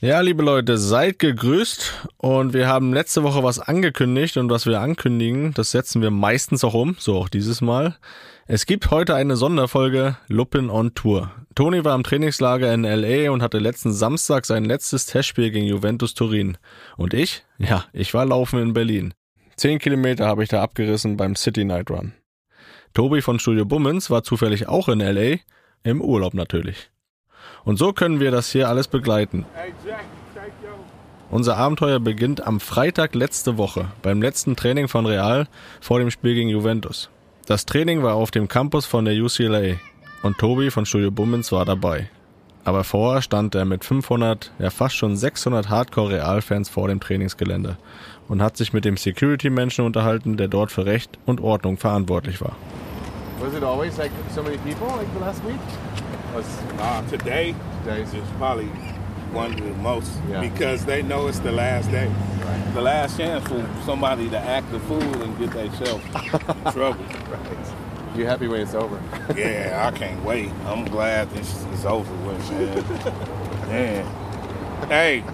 Ja, liebe Leute, seid gegrüßt und wir haben letzte Woche was angekündigt und was wir ankündigen, das setzen wir meistens auch um, so auch dieses Mal. Es gibt heute eine Sonderfolge Lupin on Tour. Toni war im Trainingslager in LA und hatte letzten Samstag sein letztes Testspiel gegen Juventus Turin. Und ich? Ja, ich war laufen in Berlin. Zehn Kilometer habe ich da abgerissen beim City Night Run. Tobi von Studio Bummens war zufällig auch in LA, im Urlaub natürlich. Und so können wir das hier alles begleiten. Unser Abenteuer beginnt am Freitag letzte Woche beim letzten Training von Real vor dem Spiel gegen Juventus. Das Training war auf dem Campus von der UCLA und Tobi von Studio Bummens war dabei. Aber vorher stand er mit 500, ja fast schon 600 Hardcore-Real-Fans vor dem Trainingsgelände und hat sich mit dem Security-Menschen unterhalten, der dort für Recht und Ordnung verantwortlich war. Was it always like so many people like the last week? Was Uh, today, Today's- is probably one of the most Yeah. because they know it's the last day, the last chance for somebody to act the fool and get themselves in trouble. you happy when it's over? Yeah, I can't wait. I'm glad this is over with, man. man. Hey,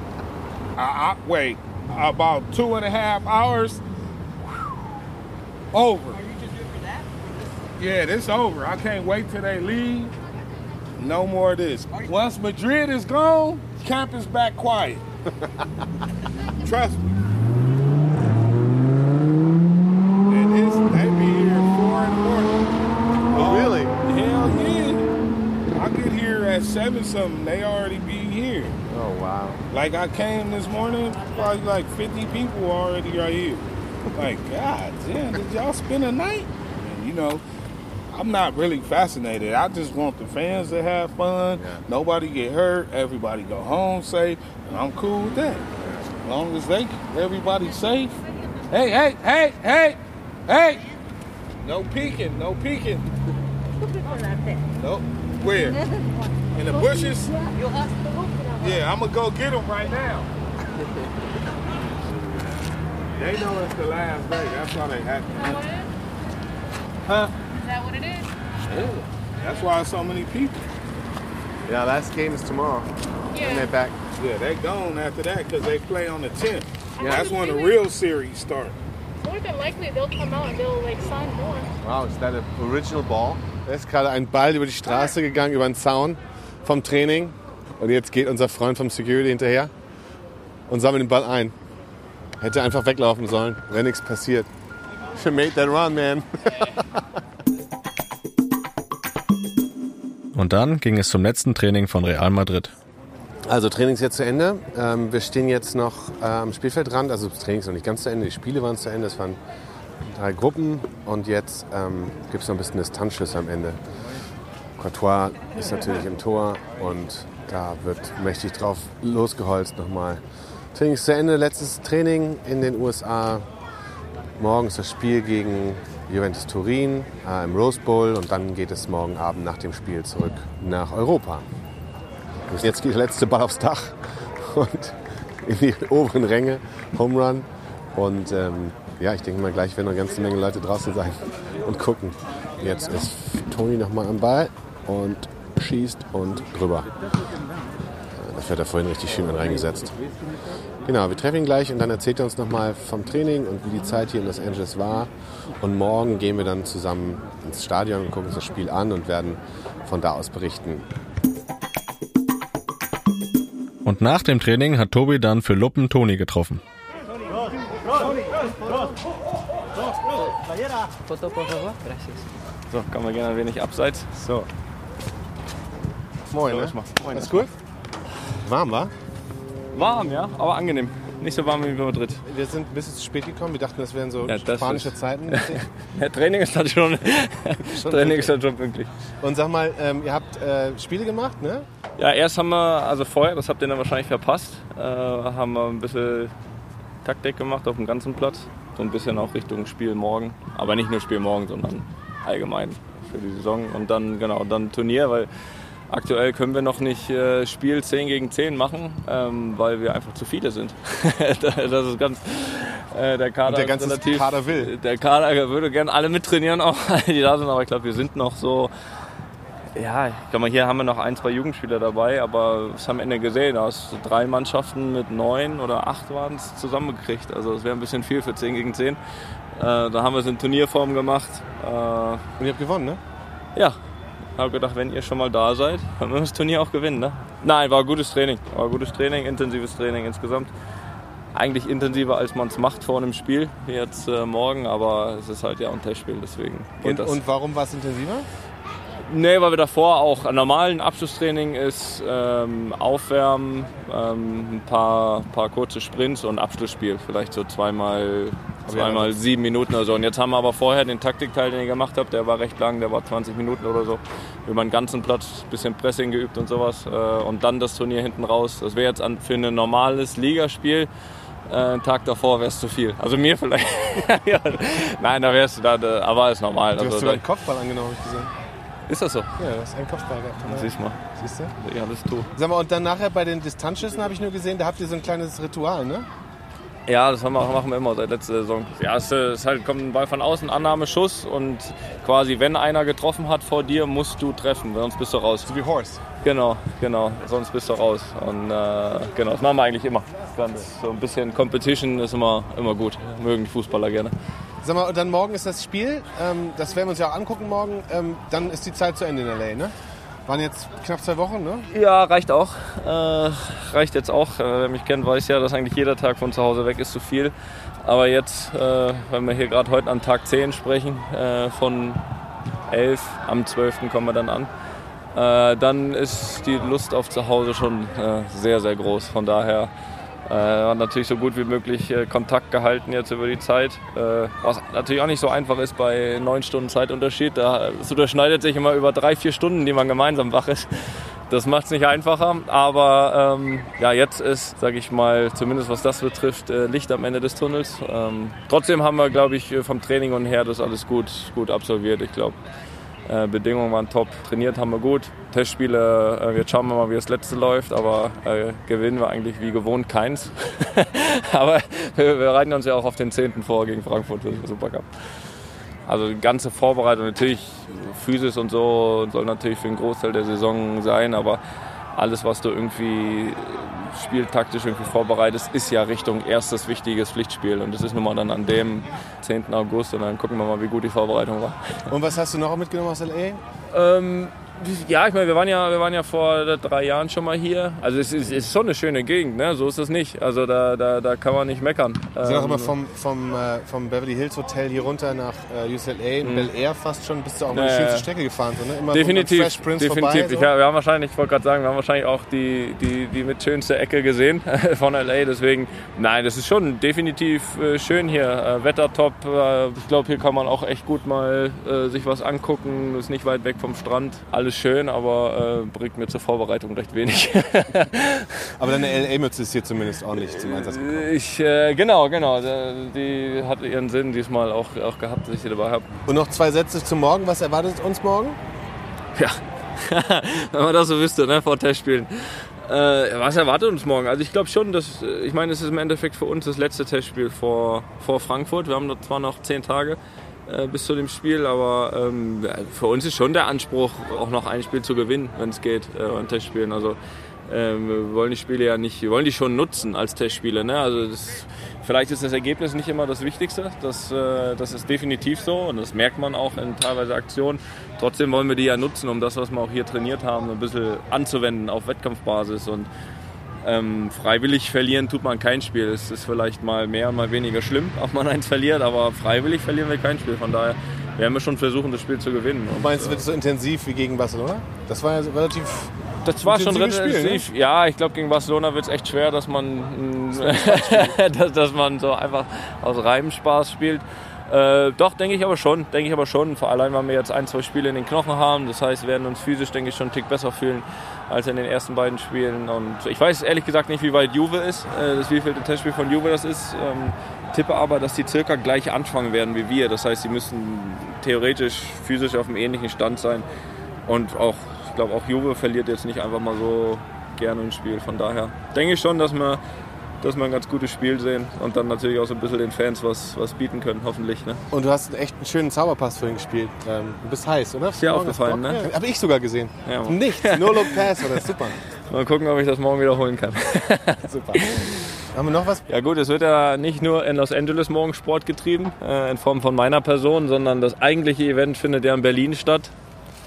I, I wait about two and a half hours. Over. Yeah, this over. I can't wait till they leave. No more of this. Once Madrid is gone, camp is back quiet. Trust me. And it's, they be here at four in the morning. Oh, oh, really? Hell yeah. I get here at seven something, they already be here. Oh wow. Like I came this morning, probably like 50 people already right here. Like, God damn, did y'all spend a night? And you know, I'm not really fascinated. I just want the fans to have fun. Yeah. Nobody get hurt. Everybody go home safe. And I'm cool with that. As long as they everybody's safe. Hey, hey, hey, hey, hey! No peeking, no peeking. Nope. Where? In the bushes? Yeah, I'm gonna go get them right now. they know it's the last day. That's why they acting. Huh? Is that what it is? Yeah. That's why so many people. Yeah, last game is tomorrow. And they're Yeah. back. Yeah, they gone after that because they play on the 10th. Yeah. That's when the real series start. More than likely they'll come out and they'll like sign more. Wow, is that an original ball? Da ist gerade ein Ball über die Straße gegangen, über den Zaun vom Training. Und jetzt geht unser Freund vom Security hinterher und sammelt den Ball ein. Hätte einfach weglaufen sollen, wenn nichts passiert. Should made that run, man. Und dann ging es zum letzten Training von Real Madrid. Also Training ist jetzt zu Ende. Ähm, wir stehen jetzt noch äh, am Spielfeldrand. Also das Training ist noch nicht ganz zu Ende. Die Spiele waren zu Ende. Es waren drei Gruppen. Und jetzt ähm, gibt es noch ein bisschen Distanzschüsse am Ende. Courtois ist natürlich im Tor und da wird mächtig drauf losgeholzt nochmal. Training ist zu Ende. Letztes Training in den USA. Morgen ist das Spiel gegen Juventus Turin äh, im Rose Bowl und dann geht es morgen Abend nach dem Spiel zurück nach Europa. Und jetzt geht der letzte Ball aufs Dach und in die oberen Ränge, Home Run. Und ähm, ja, ich denke mal, gleich werden noch eine ganze Menge Leute draußen sein und gucken. Jetzt ist Toni nochmal am Ball und schießt und drüber. Dafür hat er vorhin richtig schön reingesetzt. Genau, wir treffen ihn gleich und dann erzählt er uns nochmal vom Training und wie die Zeit hier in Los Angeles war. Und morgen gehen wir dann zusammen ins Stadion und gucken uns das Spiel an und werden von da aus berichten. Und nach dem Training hat Tobi dann für Luppen Toni getroffen. So, kann man gerne ein wenig abseits. So. Moin, ne? ich. Moin. Alles gut? Warm, war? Warm, ja, aber angenehm. Nicht so warm wie in Madrid. Wir sind ein bisschen zu spät gekommen. Wir dachten, das wären so Ja, das spanische ist- Zeiten. Ja, Training ist dann schon, Training ist dann schon pünktlich. Und sag mal, ähm, ihr habt äh, Spiele gemacht, ne? Ja, erst haben wir, also vorher, das habt ihr dann wahrscheinlich verpasst, äh, haben wir ein bisschen Taktik gemacht auf dem ganzen Platz. So ein bisschen auch Richtung Spiel morgen. Aber nicht nur Spiel morgen, sondern allgemein für die Saison. Und dann, genau, dann Turnier, weil aktuell können wir noch nicht äh, Spiel 10 gegen 10 machen, ähm, weil wir einfach zu viele sind. das ist ganz, äh, der Kader Und der ganze relativ, Kader will. Der Kader würde gerne alle mittrainieren, auch die da sind, aber ich glaube, wir sind noch so, ja, ich glaube mal, hier haben wir noch ein, zwei Jugendspieler dabei, aber das haben wir am Ende gesehen, da hast drei Mannschaften mit neun oder acht waren es zusammengekriegt. Also das wäre ein bisschen viel für 10 gegen 10. Äh, da haben wir es in Turnierform gemacht. Äh, Und ihr habt gewonnen, ne? ja, habe gedacht, wenn ihr schon mal da seid, können wir das Turnier auch gewinnen. Ne? Nein, war gutes Training. War gutes Training, intensives Training insgesamt. Eigentlich intensiver, als man es macht vor einem Spiel, wie jetzt äh, morgen, aber es ist halt ja ein Testspiel, deswegen geht Und, das. und warum war es intensiver? Nee, weil wir davor auch ein normalen Abschlusstraining ist, ähm, Aufwärmen, ähm, ein paar, paar kurze Sprints und Abschlussspiel. Vielleicht so zweimal, zweimal sieben Minuten oder so. Und jetzt haben wir aber vorher den Taktikteil, den ich gemacht habe, der war recht lang, der war 20 Minuten oder so. Über den ganzen Platz, ein bisschen Pressing geübt und sowas. Äh, und dann das Turnier hinten raus. Das wäre jetzt an, für ein normales Ligaspiel. Äh, einen Tag davor wäre es zu viel. Also mir vielleicht. ja. Nein, da wärst du da, aber ist normal. Du hast Also, sogar einen Kopfball angenommen, hab ich gesehen. Ist das so? Ja, du hast einen Kopfball gehabt. Siehst mal. Siehst du? Ja, das tu. Sag mal, und dann nachher bei den Distanzschüssen habe ich nur gesehen, da habt ihr so ein kleines Ritual, ne? Ja, das haben wir, machen wir immer seit letzter Saison. Ja, es äh, ist halt, kommt ein Ball von außen, Annahme, Schuss und quasi, wenn einer getroffen hat vor dir, musst du treffen, sonst bist du raus. So wie Horst. Genau, genau, sonst bist du raus. Und äh, genau, das machen wir eigentlich immer. Ganz so ein bisschen Competition ist immer, immer gut. Mögen die Fußballer gerne. Sag mal, dann morgen ist das Spiel. Ähm, das werden wir uns ja auch angucken morgen. Ähm, dann ist die Zeit zu Ende in L.A., ne? Waren jetzt knapp zwei Wochen, ne? Ja, reicht auch. Äh, reicht jetzt auch. Äh, wer mich kennt, weiß ja, dass eigentlich jeder Tag von zu Hause weg ist zu viel. Aber jetzt, äh, wenn wir hier gerade heute an Tag 10 sprechen, äh, von 11, am 12. kommen wir dann an, äh, dann ist die Lust auf zu Hause schon äh, sehr, sehr groß. Von daher äh, natürlich so gut wie möglich äh, Kontakt gehalten jetzt über die Zeit. Äh, was natürlich auch nicht so einfach ist bei neun Stunden Zeitunterschied. Da, es überschneidet sich immer über drei, vier Stunden, die man gemeinsam wach ist. Das macht es nicht einfacher, aber ähm, ja, jetzt ist, sage ich mal, zumindest was das betrifft, äh, Licht am Ende des Tunnels. Ähm, trotzdem haben wir, glaube ich, vom Training und her das alles gut, gut absolviert. Ich glaube, äh, Bedingungen waren top, trainiert haben wir gut. Testspiele, äh, jetzt schauen wir mal, wie das letzte läuft, aber äh, gewinnen wir eigentlich wie gewohnt keins. aber wir, wir bereiten uns ja auch auf den 10. vor gegen Frankfurt für den Supercup. Also die ganze Vorbereitung, natürlich Physis und so soll natürlich für den Großteil der Saison sein, aber alles, was du irgendwie spieltaktisch irgendwie vorbereitest, ist ja Richtung erstes wichtiges Pflichtspiel. Und das ist nun mal dann an dem 10. August und dann gucken wir mal, wie gut die Vorbereitung war. Und was hast du noch mitgenommen aus L.A.? Ähm, ja, ich meine, wir waren ja, wir waren ja vor drei Jahren schon mal hier. Also es ist, ist schon eine schöne Gegend, ne? So ist es nicht. Also da, da, da kann man nicht meckern. Wir sind auch Ähm, immer vom, vom, äh, vom Beverly Hills Hotel hier runter nach äh, UCLA, in Bel Air fast schon, bist du auch mal die Mhm. Ja, schönste ja. Strecke gefahren, so, ne? Immer Definitiv, so Fresh Prince definitiv. vorbei. Ich, So. wir haben wahrscheinlich, ich wollte gerade sagen, wir haben wahrscheinlich auch die, die, die mit schönste Ecke gesehen von LA. Deswegen, nein, das ist schon definitiv äh, schön hier. Äh, Wetter top. Äh, ich glaube, hier kann man auch echt gut mal äh, sich was angucken. Ist nicht weit weg vom Strand. Alles schön, aber äh, bringt mir zur Vorbereitung recht wenig. Aber deine LA-Mütze ist hier zumindest ordentlich zum Einsatz gekommen. ich, äh, genau, genau. Die, die hat ihren Sinn diesmal auch, auch gehabt, dass ich sie dabei habe. Und noch zwei Sätze zum Morgen. Was erwartet uns morgen? Ja, wenn man das so wüsste, ne, vor Testspielen. Äh, was erwartet uns morgen? Also ich glaube schon, dass, äh, ich meine, es ist im Endeffekt für uns das letzte Testspiel vor, vor Frankfurt. Wir haben da zwar noch zehn Tage äh, bis zu dem Spiel, aber ähm, für uns ist schon der Anspruch, auch noch ein Spiel zu gewinnen, wenn es geht, äh, an Testspielen. Also ähm, wir wollen die Spiele ja nicht, wir wollen die schon nutzen als Testspiele. Ne? Also das, vielleicht ist das Ergebnis nicht immer das Wichtigste, das, äh, das ist definitiv so und das merkt man auch in teilweise Aktionen. Trotzdem wollen wir die ja nutzen, um das, was wir auch hier trainiert haben, ein bisschen anzuwenden auf Wettkampfbasis und ähm, freiwillig verlieren tut man kein Spiel. Es ist vielleicht mal mehr und mal weniger schlimm, ob man eins verliert, aber freiwillig verlieren wir kein Spiel. Von daher werden wir schon versuchen, das Spiel zu gewinnen. Und, Meinst du, wird es so intensiv wie gegen Barcelona? Das war ja relativ. Das war schon relativ. Ja, ich glaube, gegen Barcelona wird es echt schwer, dass man, dass, dass man so einfach aus reinem Spaß spielt. Äh, doch, denke ich aber schon, denke ich aber schon. Vor allem, weil wir jetzt ein, zwei Spiele in den Knochen haben. Das heißt, wir werden uns physisch, denke ich, schon einen Tick besser fühlen als in den ersten beiden Spielen. Und ich weiß ehrlich gesagt nicht, wie weit Juve ist, äh, das wievielte Testspiel von Juve das ist. Ähm, tippe aber, dass die circa gleich anfangen werden wie wir. Das heißt, sie müssen theoretisch physisch auf einem ähnlichen Stand sein. Und auch, ich glaube, auch Juve verliert jetzt nicht einfach mal so gerne ein Spiel. Von daher denke ich schon, dass wir dass wir ein ganz gutes Spiel sehen und dann natürlich auch so ein bisschen den Fans was, was bieten können, hoffentlich. Ne? Und du hast echt einen schönen Zauberpass vorhin gespielt. Ähm, du bist heiß, oder? Ist dir aufgefallen, ne? Ja, Habe ich sogar gesehen. Ja. Nichts, nur Look Pass, oder? Super. Mal gucken, ob ich das morgen wiederholen kann. Super. Haben wir noch was? Ja gut, es wird ja nicht nur in Los Angeles morgen Sport getrieben, äh, in Form von meiner Person, sondern das eigentliche Event findet ja in Berlin statt.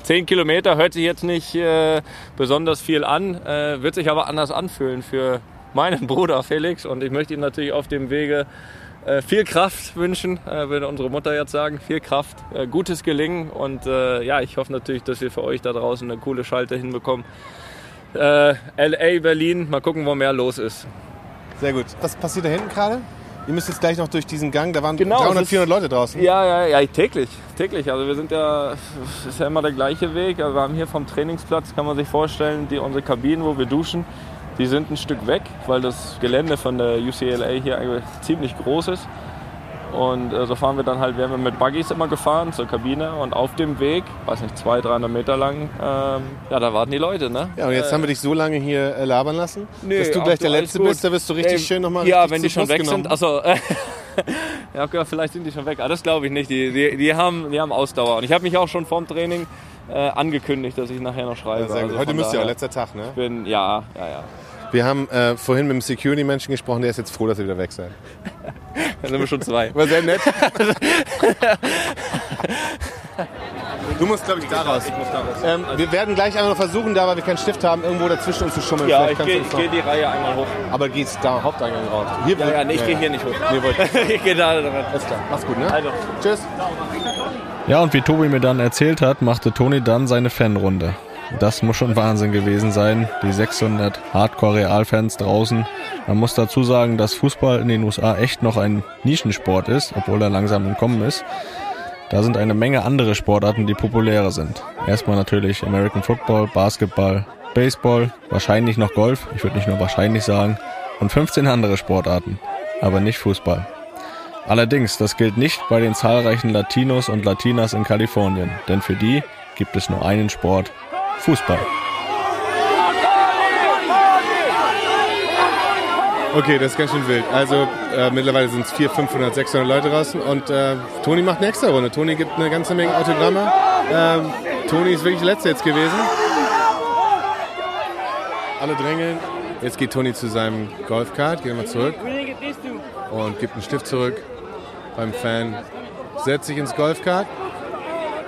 Zehn Kilometer hört sich jetzt nicht äh, besonders viel an, äh, wird sich aber anders anfühlen für meinen Bruder Felix und ich möchte ihm natürlich auf dem Wege äh, viel Kraft wünschen, äh, würde unsere Mutter jetzt sagen, viel Kraft, äh, gutes Gelingen und ja, ich hoffe natürlich, dass wir für euch da draußen eine coole Schalte hinbekommen. LA, Berlin, mal gucken, wo mehr los ist. Sehr gut. Was passiert da hinten gerade? Ihr müsst jetzt gleich noch durch diesen Gang, da waren Genau, 300, es ist- 400 Leute draußen. Ja, ja, ja, täglich, täglich. Also wir sind ja, es ist ja immer der gleiche Weg. Also wir haben hier vom Trainingsplatz, kann man sich vorstellen, die, unsere Kabinen, wo wir duschen, die sind ein Stück weg, weil das Gelände von der UCLA hier eigentlich ziemlich groß ist. Und äh, so fahren wir dann halt, werden wir mit Buggies immer gefahren zur Kabine und auf dem Weg, weiß nicht, 200, 300 Meter lang, ähm, ja, da warten die Leute, ne? Ja, und jetzt Äh, haben wir dich so lange hier äh, labern lassen, Nee, dass du gleich der Letzte gut. bist. Da wirst du richtig Ey, schön nochmal Ja, wenn die schon weg genommen. sind. Achso, ja, okay, vielleicht sind die schon weg. Ah, das glaube ich nicht. Die, die, die, haben, die haben Ausdauer. Und ich habe mich auch schon vorm Training äh, angekündigt, dass ich nachher noch schreibe. Ja. Also Heute müsst ihr auch, letzter Tag, ne? ich bin, ja, ja, ja. Wir haben äh, vorhin mit dem Security-Menschen gesprochen, der ist jetzt froh, dass ihr wieder weg seid. Da sind wir schon zwei. War sehr nett. du musst, glaube ich, da raus. Ich muss da raus. Ähm, wir werden gleich einmal noch versuchen, da weil wir keinen Stift haben, irgendwo dazwischen uns zu schummeln. Ja, Vielleicht ich gehe geh die Reihe einmal hoch. Aber geht's da Haupteingang raus? Hier Ja, ja, nee, ich gehe hier nicht hoch. Nee, wollte ich. ich gehe da dran. Alles klar. Mach's gut, ne? Also. Tschüss. Ja, und wie Tobi mir dann erzählt hat, machte Toni dann seine Fanrunde. Das muss schon Wahnsinn gewesen sein. Die 600 Hardcore-Realfans draußen. Man muss dazu sagen, dass Fußball in den USA echt noch ein Nischensport ist, obwohl er langsam im Kommen ist. Da sind eine Menge andere Sportarten, die populärer sind. Erstmal natürlich American Football, Basketball, Baseball, wahrscheinlich noch Golf, ich würde nicht nur wahrscheinlich sagen, und 15 andere Sportarten, aber nicht Fußball. Allerdings, das gilt nicht bei den zahlreichen Latinos und Latinas in Kalifornien, denn für die gibt es nur einen Sport, Fußball. Okay, das ist ganz schön wild. Also äh, mittlerweile sind es 400, 500, 600 Leute draußen und äh, Toni macht eine extra Runde. Toni gibt eine ganze Menge Autogramme. Ähm, Toni ist wirklich der Letzte jetzt gewesen. Alle drängeln. Jetzt geht Toni zu seinem Golfkart, geht mal zurück und gibt einen Stift zurück beim Fan. Setzt sich ins Golfkart,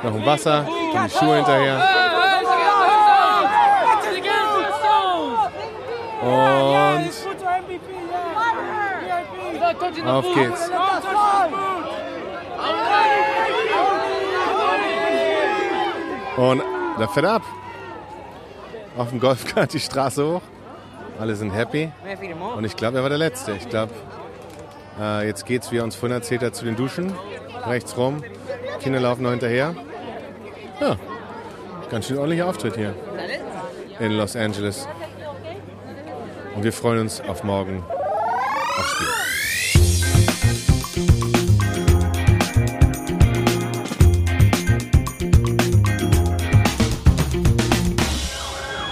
noch ein Wasser, die Schuhe hinterher. Und auf geht's. Und da fährt er ab. Auf dem Golfkart die Straße hoch. Alle sind happy. Und ich glaube, er war der Letzte. Ich glaube, äh, jetzt geht's, wie er uns vorhin erzählt hat, zu den Duschen. Rechts rum. Kinder laufen noch hinterher. Ja, ganz schön ordentlicher Auftritt hier in Los Angeles. Und wir freuen uns auf morgen aufs Spiel.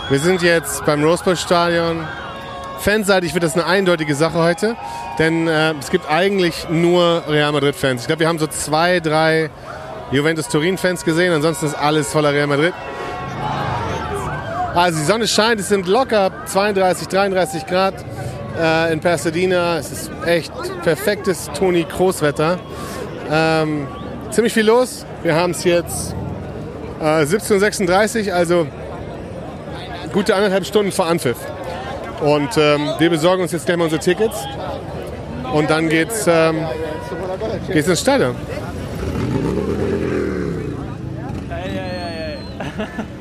Wir sind jetzt beim Rosebud-Stadion. Fanseitig wird das eine eindeutige Sache heute, denn äh, es gibt eigentlich nur Real Madrid-Fans. Ich glaube, wir haben so zwei, drei Juventus-Turin-Fans gesehen, ansonsten ist alles voller Real Madrid. Also die Sonne scheint, es sind locker 32, 33 Grad äh, in Pasadena. Es ist echt perfektes Toni Kroos-Wetter. Ähm, ziemlich viel los. Wir haben es jetzt äh, 17.36 Uhr, also gute anderthalb Stunden vor Anpfiff. Und ähm, wir besorgen uns jetzt gleich mal unsere Tickets. Und dann geht's, ähm, geht's ins Stadion.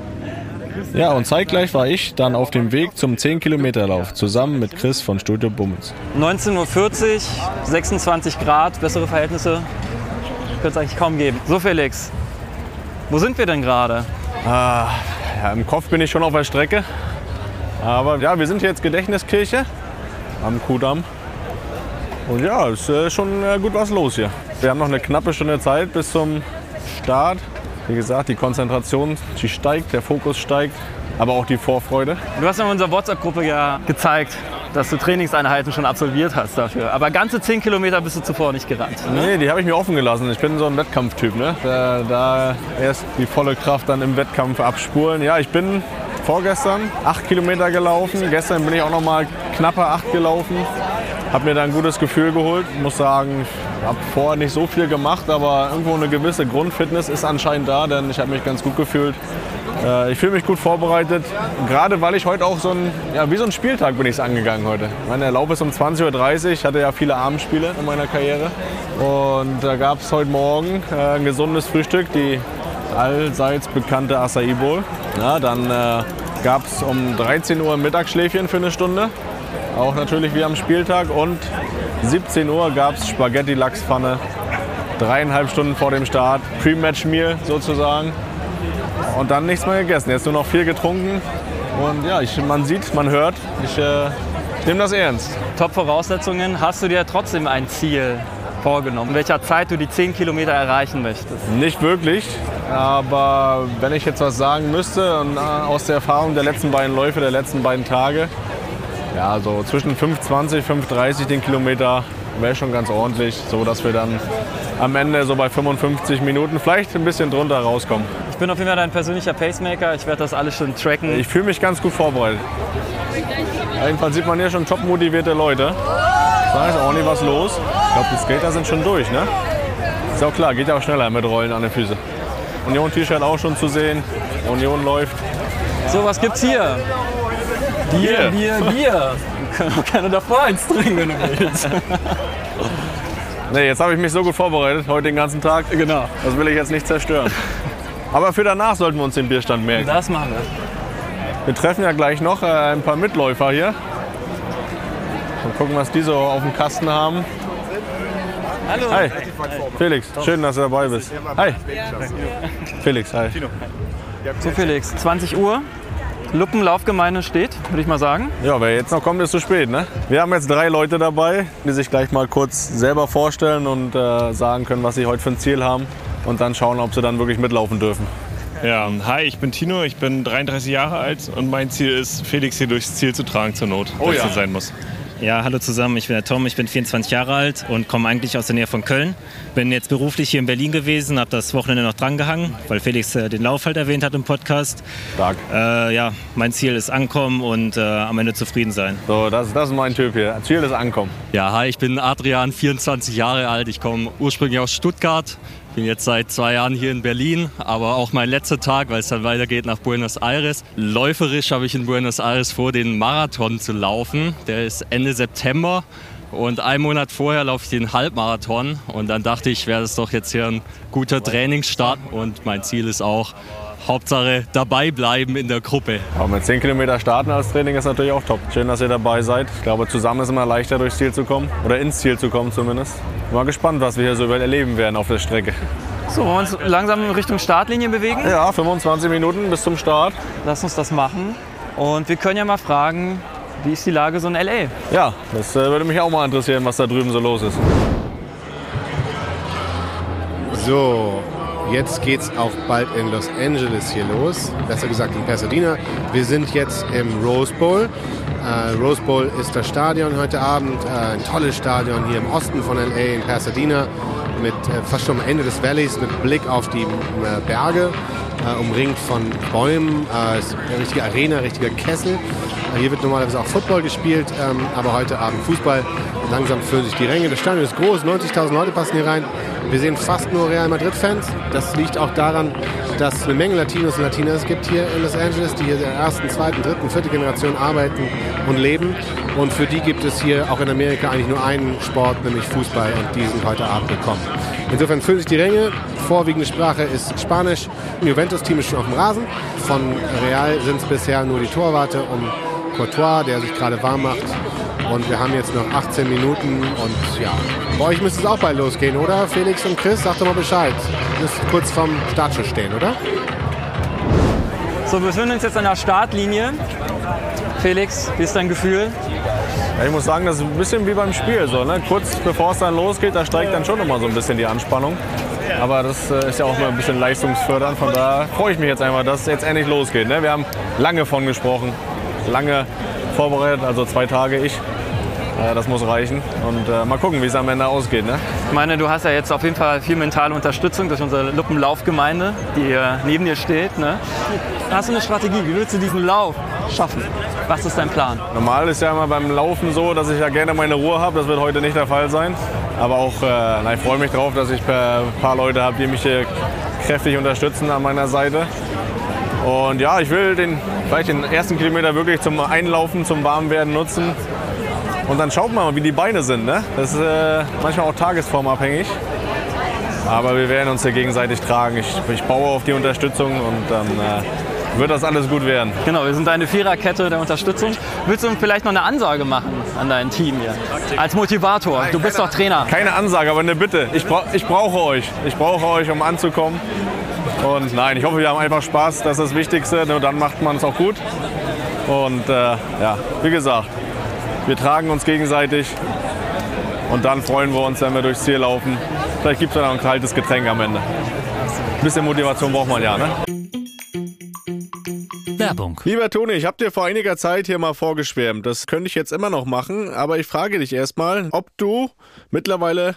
Ja, und zeitgleich war ich dann auf dem Weg zum 10-Kilometer-Lauf zusammen mit Chris von Studio Bummens. 19.40 Uhr, 26 Grad, bessere Verhältnisse. könnte es eigentlich kaum geben. So Felix, wo sind wir denn gerade? Ah, ja, Im Kopf bin ich schon auf der Strecke. Aber ja, wir sind hier jetzt Gedächtniskirche am Kudamm. Und ja, ist äh, schon äh, gut was los hier. Wir haben noch eine knappe Stunde Zeit bis zum Start. Wie gesagt, die Konzentration, die steigt, der Fokus steigt, aber auch die Vorfreude. Du hast in unserer WhatsApp-Gruppe ja gezeigt, dass du Trainingseinheiten schon absolviert hast dafür. Aber ganze 10 Kilometer bist du zuvor nicht gerannt. Ne? Nee, die habe ich mir offen gelassen. Ich bin so ein Wettkampftyp. Ne? Da, da erst die volle Kraft dann im Wettkampf abspulen. Ja, ich bin vorgestern 8 Kilometer gelaufen. Gestern bin ich auch noch mal knappe 8 gelaufen. Habe mir da ein gutes Gefühl geholt. Muss sagen, ich habe vorher nicht so viel gemacht, aber irgendwo eine gewisse Grundfitness ist anscheinend da, denn ich habe mich ganz gut gefühlt. Äh, ich fühle mich gut vorbereitet, gerade weil ich heute auch so ein, ja, wie so ein Spieltag bin ich es angegangen heute. Mein Lauf ist um 20.30 Uhr, ich hatte ja viele Abendspiele in meiner Karriere. Und da gab es heute Morgen äh, ein gesundes Frühstück, die allseits bekannte Acai Bowl. Ja, dann äh, gab es um 13 Uhr ein Mittagsschläfchen für eine Stunde, auch natürlich wie am Spieltag. Und 17 Uhr gab es Spaghetti-Lachspfanne, dreieinhalb Stunden vor dem Start, Pre-Match-Meal sozusagen. Und dann nichts mehr gegessen. Jetzt nur noch viel getrunken. Und ja, ich, man sieht, man hört, ich, äh, nehme das ernst. Top-Voraussetzungen. Hast du dir trotzdem ein Ziel vorgenommen, in welcher Zeit du die 10 Kilometer erreichen möchtest? Nicht wirklich, aber wenn ich jetzt was sagen müsste und äh, aus der Erfahrung der letzten beiden Läufe, der letzten beiden Tage, ja, so zwischen 5,20, 5,30 den Kilometer wäre schon ganz ordentlich, so dass wir dann am Ende so bei 55 Minuten vielleicht ein bisschen drunter rauskommen. Ich bin auf jeden Fall dein persönlicher Pacemaker. Ich werde das alles schon tracken. Ich fühle mich ganz gut vorbereitet. Jedenfalls sieht man hier schon top motivierte Leute. Da ist ordentlich was los. Ich glaube, die Skater sind schon durch, ne? Ist auch klar, geht ja auch schneller mit Rollen an den Füßen. Union T-Shirt auch schon zu sehen. Union läuft. So, was gibt's hier? Bier, Bier. Bier, Bier. Wir können auch gerne davor eins trinken, wenn du willst. Nee, jetzt habe ich mich so gut vorbereitet, heute den ganzen Tag. genau. Das will ich jetzt nicht zerstören. Aber für danach sollten wir uns den Bierstand merken. Das machen wir. Wir treffen ja gleich noch äh, ein paar Mitläufer hier. Und gucken, was die so auf dem Kasten haben. Hallo. Hi, Felix, schön, dass du dabei bist. Hi. Felix, hi. So Felix, 20 Uhr. Luppenlaufgemeinde steht, würde ich mal sagen. Ja, wer jetzt noch kommt, ist zu spät. Ne? Wir haben jetzt drei Leute dabei, die sich gleich mal kurz selber vorstellen und äh, sagen können, was sie heute für ein Ziel haben. Und dann schauen, ob sie dann wirklich mitlaufen dürfen. Ja, hi, ich bin Tino, ich bin 33 Jahre alt und mein Ziel ist, Felix hier durchs Ziel zu tragen zur Not, Oh wenn es ja. so sein muss. Ja, hallo zusammen, ich bin der Tom, ich bin 24 Jahre alt und komme eigentlich aus der Nähe von Köln. Bin jetzt beruflich hier in Berlin gewesen, habe das Wochenende noch drangehangen, weil Felix äh, den Lauf halt erwähnt hat im Podcast. Stark. Äh, ja, mein Ziel ist ankommen und äh, am Ende zufrieden sein. So, das, das ist mein Typ hier. Ziel ist Ankommen. Ja, hi, ich bin Adrian, 24 Jahre alt. Ich komme ursprünglich aus Stuttgart. Bin jetzt seit zwei Jahren hier in Berlin, aber auch mein letzter Tag, weil es dann weitergeht nach Buenos Aires. Läuferisch habe ich in Buenos Aires vor, den Marathon zu laufen. Der ist Ende September und einen Monat vorher laufe ich den Halbmarathon. Und dann dachte ich, wäre das doch jetzt hier ein guter Trainingsstart. Und mein Ziel ist auch, Hauptsache dabei bleiben in der Gruppe. Aber mit 10 Kilometer starten als Training ist natürlich auch top. Schön, dass ihr dabei seid. Ich glaube, zusammen ist immer leichter durchs Ziel zu kommen. Oder ins Ziel zu kommen zumindest. Mal gespannt, was wir hier so erleben werden auf der Strecke. So, wollen wir uns langsam in Richtung Startlinie bewegen? Ja, 25 Minuten bis zum Start. Lass uns das machen. Und wir können ja mal fragen, wie ist die Lage so in L.A.? Ja, das äh, würde mich auch mal interessieren, was da drüben so los ist. So, jetzt geht's auch bald in Los Angeles hier los. Besser gesagt in Pasadena. Wir sind jetzt im Rose Bowl. Äh, Rose Bowl ist das Stadion heute Abend. Äh, ein tolles Stadion hier im Osten von LA in Pasadena. Mit äh, fast schon am Ende des Valleys mit Blick auf die äh, Berge. Äh, umringt von Bäumen. Äh, ist eine richtige Arena, richtiger Kessel. Hier wird normalerweise auch Football gespielt, ähm, aber heute Abend Fußball. Langsam füllen sich die Ränge. Das Stadion ist groß, 90.000 Leute passen hier rein. Wir sehen fast nur Real Madrid-Fans. Das liegt auch daran, dass es eine Menge Latinos und Latinas gibt hier in Los Angeles, die hier der ersten, zweiten, dritten, vierten Generation arbeiten und leben. Und für die gibt es hier auch in Amerika eigentlich nur einen Sport, nämlich Fußball. Und die sind heute Abend gekommen. Insofern füllen sich die Ränge. Vorwiegende Sprache ist Spanisch. Juventus-Team ist schon auf dem Rasen. Von Real sind es bisher nur die Torwarte um Courtois, der sich gerade warm macht. Und wir haben jetzt noch 18 Minuten und ja, bei euch müsste es auch bald losgehen, oder? Felix und Chris, sagt doch mal Bescheid. Ihr müsst kurz vorm Startschuss stehen, oder? So, wir befinden uns jetzt an der Startlinie. Felix, wie ist dein Gefühl? Ja, ich muss sagen, das ist ein bisschen wie beim Spiel. So, ne? Kurz bevor es dann losgeht, da steigt dann schon immer so ein bisschen die Anspannung. Aber das äh, ist ja auch mal ein bisschen leistungsfördernd. Von daher freue ich mich jetzt einfach, dass es jetzt endlich losgeht. Ne? Wir haben lange von gesprochen, lange vorbereitet, also zwei Tage ich. Äh, das muss reichen. Und äh, mal gucken, wie es am Ende ausgeht. Ne? Ich meine, du hast ja jetzt auf jeden Fall viel mentale Unterstützung durch unsere Luppenlaufgemeinde, die neben dir steht. Ne? Hast du eine Strategie? Wie willst du diesen Lauf schaffen? Was ist dein Plan? Normal ist ja immer beim Laufen so, dass ich ja gerne meine Ruhe habe. Das wird heute nicht der Fall sein. Aber auch, äh, na, ich freue mich drauf, dass ich ein paar Leute habe, die mich hier kräftig unterstützen an meiner Seite. Und ja, ich will den, vielleicht den ersten Kilometer wirklich zum Einlaufen, zum Warmwerden nutzen. Und dann schaut man mal, wie die Beine sind. Ne? Das ist äh, manchmal auch tagesformabhängig. Aber wir werden uns hier gegenseitig tragen. Ich, ich baue auf die Unterstützung und dann äh, wird das alles gut werden. Genau, wir sind eine Viererkette der Unterstützung. Willst du vielleicht noch eine Ansage machen an dein Team hier? Als Motivator. Du bist doch Trainer. Keine Ansage, aber eine Bitte. Ich, bra ich brauche euch. Ich brauche euch, um anzukommen. Und nein, ich hoffe, wir haben einfach Spaß. Das ist das Wichtigste. Nur dann macht man es auch gut. Und äh, ja, wie gesagt, wir tragen uns gegenseitig. Und dann freuen wir uns, wenn wir durchs Ziel laufen. Vielleicht gibt es dann auch ein kaltes Getränk am Ende. Ein bisschen Motivation braucht man ja, ne? Werbung. Lieber Toni, ich habe dir vor einiger Zeit hier mal vorgeschwärmt. Das könnte ich jetzt immer noch machen, aber ich frage dich erstmal, ob du mittlerweile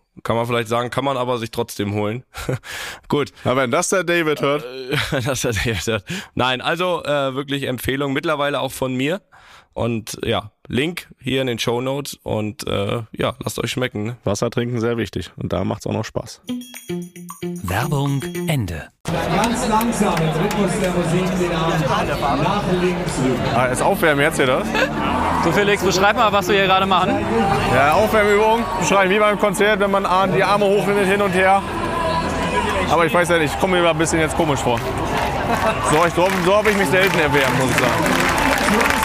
kann man vielleicht sagen, kann man aber sich trotzdem holen. Gut. Aber wenn das der David hört. Äh, das der David hört. Nein, also äh, wirklich Empfehlung, mittlerweile auch von mir. Und ja, Link hier in den Show Notes und äh, ja, lasst euch schmecken. Ne? Wasser trinken sehr wichtig und da macht's auch noch Spaß. Werbung Ende. Ganz langsam im Rhythmus der Musik den Arm nach links rüber. Ah, ist Aufwärmen jetzt hier das? So Felix, beschreib mal, was wir hier gerade machen. Ja, Aufwärmübung. Beschreiben wie beim Konzert, wenn man die Arme hochnimmt hin und her. Aber ich weiß ja nicht, ich komme mir ein bisschen jetzt komisch vor. So, ich, so, so habe ich mich selten erwärmt, muss ich sagen.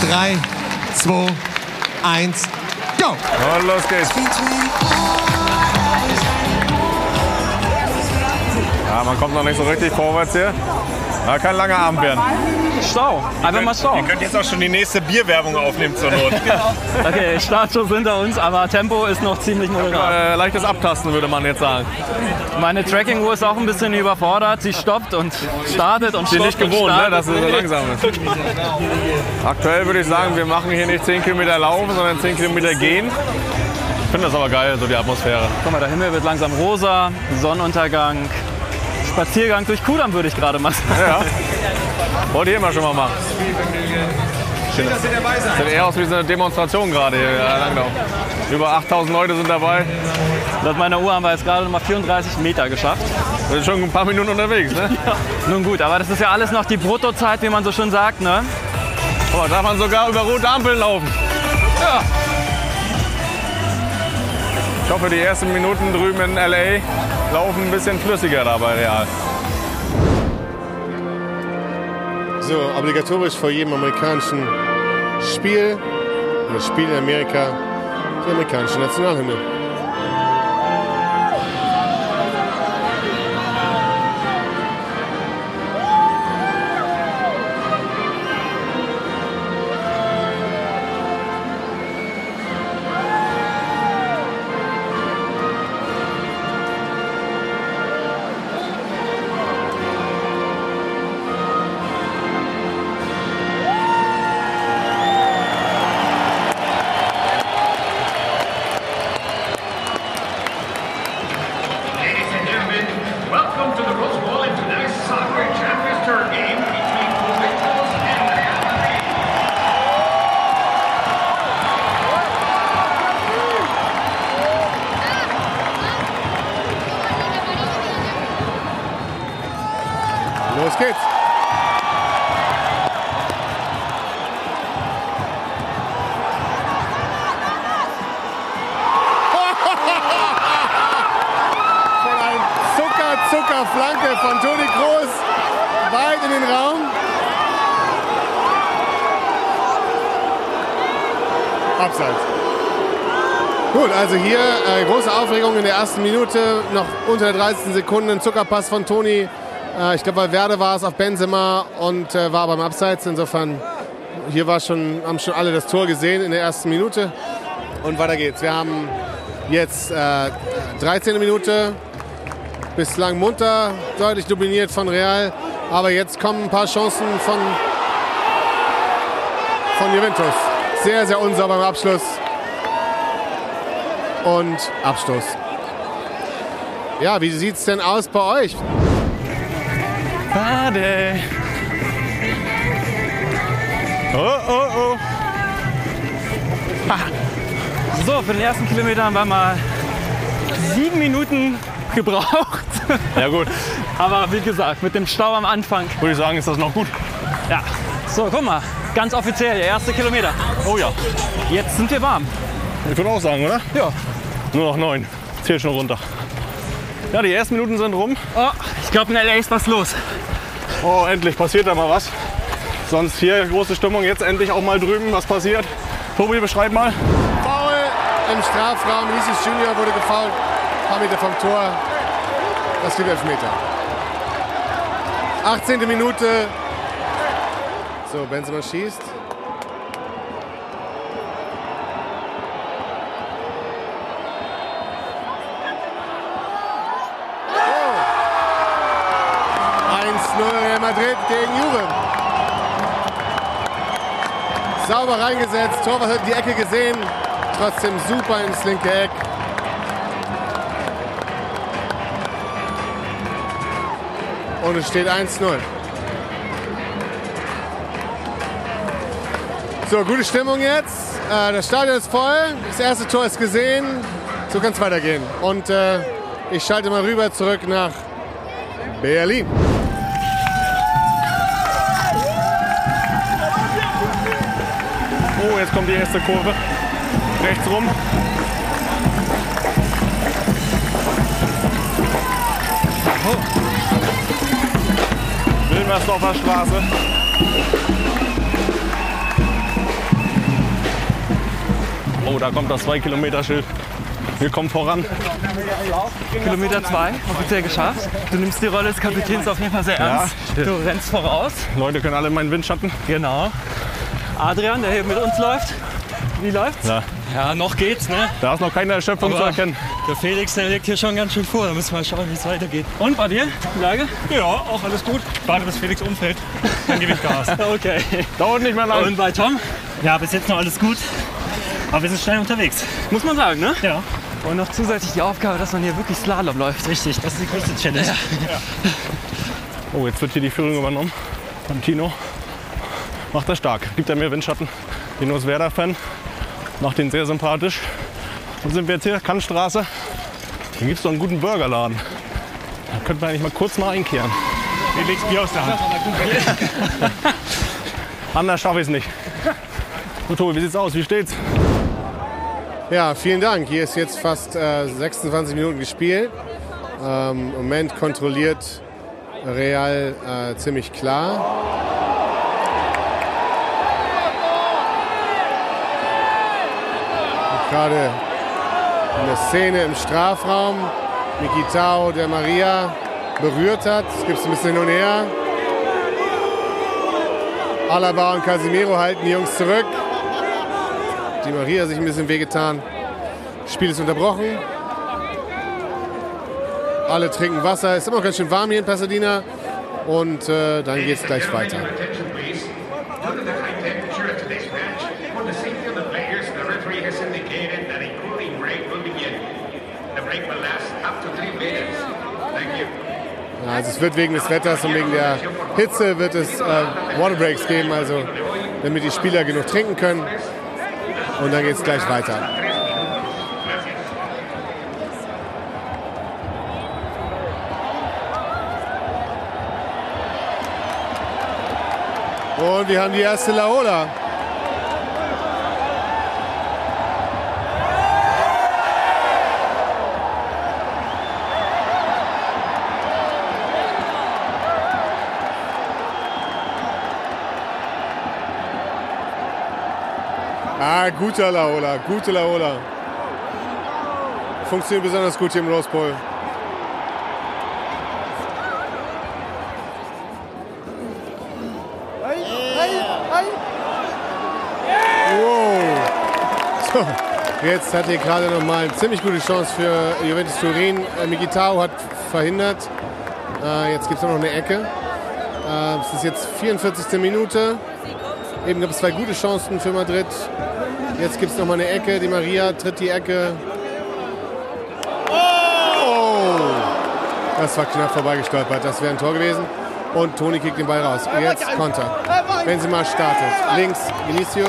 3, 2, 1, go! Und los geht's. Ja, man kommt noch nicht so richtig vorwärts hier. Ja, kein langer Abend werden. Stau. Einfach mal Stau. Ihr könnt jetzt auch schon die nächste Bierwerbung aufnehmen zur Not. Okay, Startschuss hinter uns, aber Tempo ist noch ziemlich moderat. äh, leichtes Abtasten würde man jetzt sagen. Meine Tracking-Uhr ist auch ein bisschen überfordert. Sie stoppt und startet und Sie stoppt nicht gewohnt, ne, dass es so langsam ist. Aktuell würde ich sagen, wir machen hier nicht 10 Kilometer laufen, sondern 10 Kilometer gehen. Ich finde das aber geil, so die Atmosphäre. Guck mal, der Himmel wird langsam rosa, Sonnenuntergang, Spaziergang durch Kudamm würde ich gerade machen. Ja. Wollte ich immer schon mal machen. Sieht eher aus wie so eine Demonstration gerade hier, ja. Über 8000 Leute sind dabei. Laut meiner Uhr haben wir jetzt gerade noch mal 34 Meter geschafft. Wir sind schon ein paar Minuten unterwegs, ne? Nun gut, aber das ist ja alles noch die Bruttozeit, wie man so schön sagt, ne? Oh, darf man sogar über rote Ampeln laufen. Ja. Ich hoffe, die ersten Minuten drüben in L.A. laufen ein bisschen flüssiger dabei real. So, obligatorisch vor jedem amerikanischen Spiel, oder Spiel in Amerika, die amerikanische Nationalhymne. Also hier äh, große Aufregung in der ersten Minute, noch unter der 30. Sekunden, ein Zuckerpass von Toni. Äh, ich glaube, bei Werde war es auf Benzema und äh, war beim Abseits. Insofern, hier war schon, haben schon alle das Tor gesehen in der ersten Minute. Und weiter geht's. Wir haben jetzt äh, 13. Minute, bislang munter, deutlich dominiert von Real. Aber jetzt kommen ein paar Chancen von, von Juventus. Sehr, sehr unsauber im Abschluss. Und Abstoß. Ja, wie sieht's denn aus bei euch? Bade. Oh, oh, oh. So, für den ersten Kilometer haben wir mal sieben Minuten gebraucht. Ja gut, Aber wie gesagt, mit dem Stau am Anfang. würde ich sagen, ist das noch gut. Ja. So, guck mal, ganz offiziell, der erste Kilometer. Oh ja, Jetzt sind wir warm. Ich würde auch sagen, oder? Ja. Nur noch neun. Zähl schon runter. Ja, die ersten Minuten sind rum. Oh, ich glaube, in LA ist was los. Oh, endlich passiert da mal was. Sonst hier große Stimmung, jetzt endlich auch mal drüben, was passiert. Tobi, beschreib mal. Foul im Strafraum. Lisis Junior wurde gefoult. Ein paar Meter vom Tor. Das gibt Elfmeter. 18. Minute. So, Benzema schießt. Gegen Juve. Sauber reingesetzt, Torwart hat die Ecke gesehen, trotzdem super ins linke Eck. Und es steht 1-0. So, gute Stimmung jetzt. Äh, das Stadion ist voll, das erste Tor ist gesehen. So kann es weitergehen. Und äh, ich schalte mal rüber zurück nach Berlin. Oh, jetzt kommt die erste Kurve. Rechts rum. Oh. Wilmersdorfer Straße. Oh, da kommt das 2-Kilometer-Schild. Wir kommen voran. Kilometer zwei, offiziell geschafft. Du nimmst die Rolle des Kapitäns auf jeden Fall sehr Ja. ernst. Du rennst voraus. Leute können alle in meinen Windschatten. Genau. Adrian, der hier mit uns läuft. Wie läuft's? Ja. Ja, noch geht's, ne? Da ist noch keine Erschöpfung zu Aber erkennen. Der Felix, der legt hier schon ganz schön vor. Da müssen wir mal schauen, wie es weitergeht. Und bei dir? Lage? Ja, auch alles gut. Warte, bis Felix umfällt. Dann gebe ich Gas. Okay. Dauert nicht mehr lang. Und bei Tom? Ja, bis jetzt noch alles gut. Aber wir sind schnell unterwegs. Muss man sagen, ne? Ja. Und noch zusätzlich die Aufgabe, dass man hier wirklich Slalom läuft. Richtig, das ist die größte Challenge. Oh, jetzt wird hier die Führung übernommen. Von Tino. Macht er stark. Gibt er mir Windschatten. Tino ist Werder-Fan. Macht ihn sehr sympathisch. Wo sind wir jetzt hier? Kannstraße. Hier gibt es doch einen guten Burgerladen. Da könnte man eigentlich mal kurz mal einkehren. Felix, Bier aus der Hand. Anders schaffe ich es nicht. So, Tobi, wie sieht's aus? Wie steht's? Ja, vielen Dank. Hier ist jetzt fast äh, 26 Minuten gespielt. Ähm, Im Moment kontrolliert Real äh, ziemlich klar. Gerade eine Szene im Strafraum. Mikitao, der Maria berührt hat. Es gibt ein bisschen hin und her. Alaba und Casimiro halten die Jungs zurück. Die Maria sich ein bisschen wehgetan. Das Spiel ist unterbrochen. Alle trinken Wasser. Ist immer noch ganz schön warm hier in Pasadena. Und äh, dann geht es gleich weiter. Wird wegen des Wetters und wegen der Hitze wird es äh, Waterbreaks geben, also damit die Spieler genug trinken können. Und dann geht es gleich weiter. Und wir haben die erste Laola. Guter Laola, gute Laola. Funktioniert besonders gut hier im Rose Bowl. Jetzt hat hier gerade noch mal eine ziemlich gute Chance für Juventus Turin. Äh, Mikitao hat verhindert. Äh, jetzt gibt es noch eine Ecke. Äh, es ist jetzt 44. Minute. Eben gab es zwei gute Chancen für Madrid. Jetzt gibt es noch mal eine Ecke. Die Maria tritt die Ecke. Oh! Das war knapp vorbeigestolpert. Das wäre ein Tor gewesen. Und Toni kickt den Ball raus. Jetzt Konter. Benzema startet. Links Vinicio.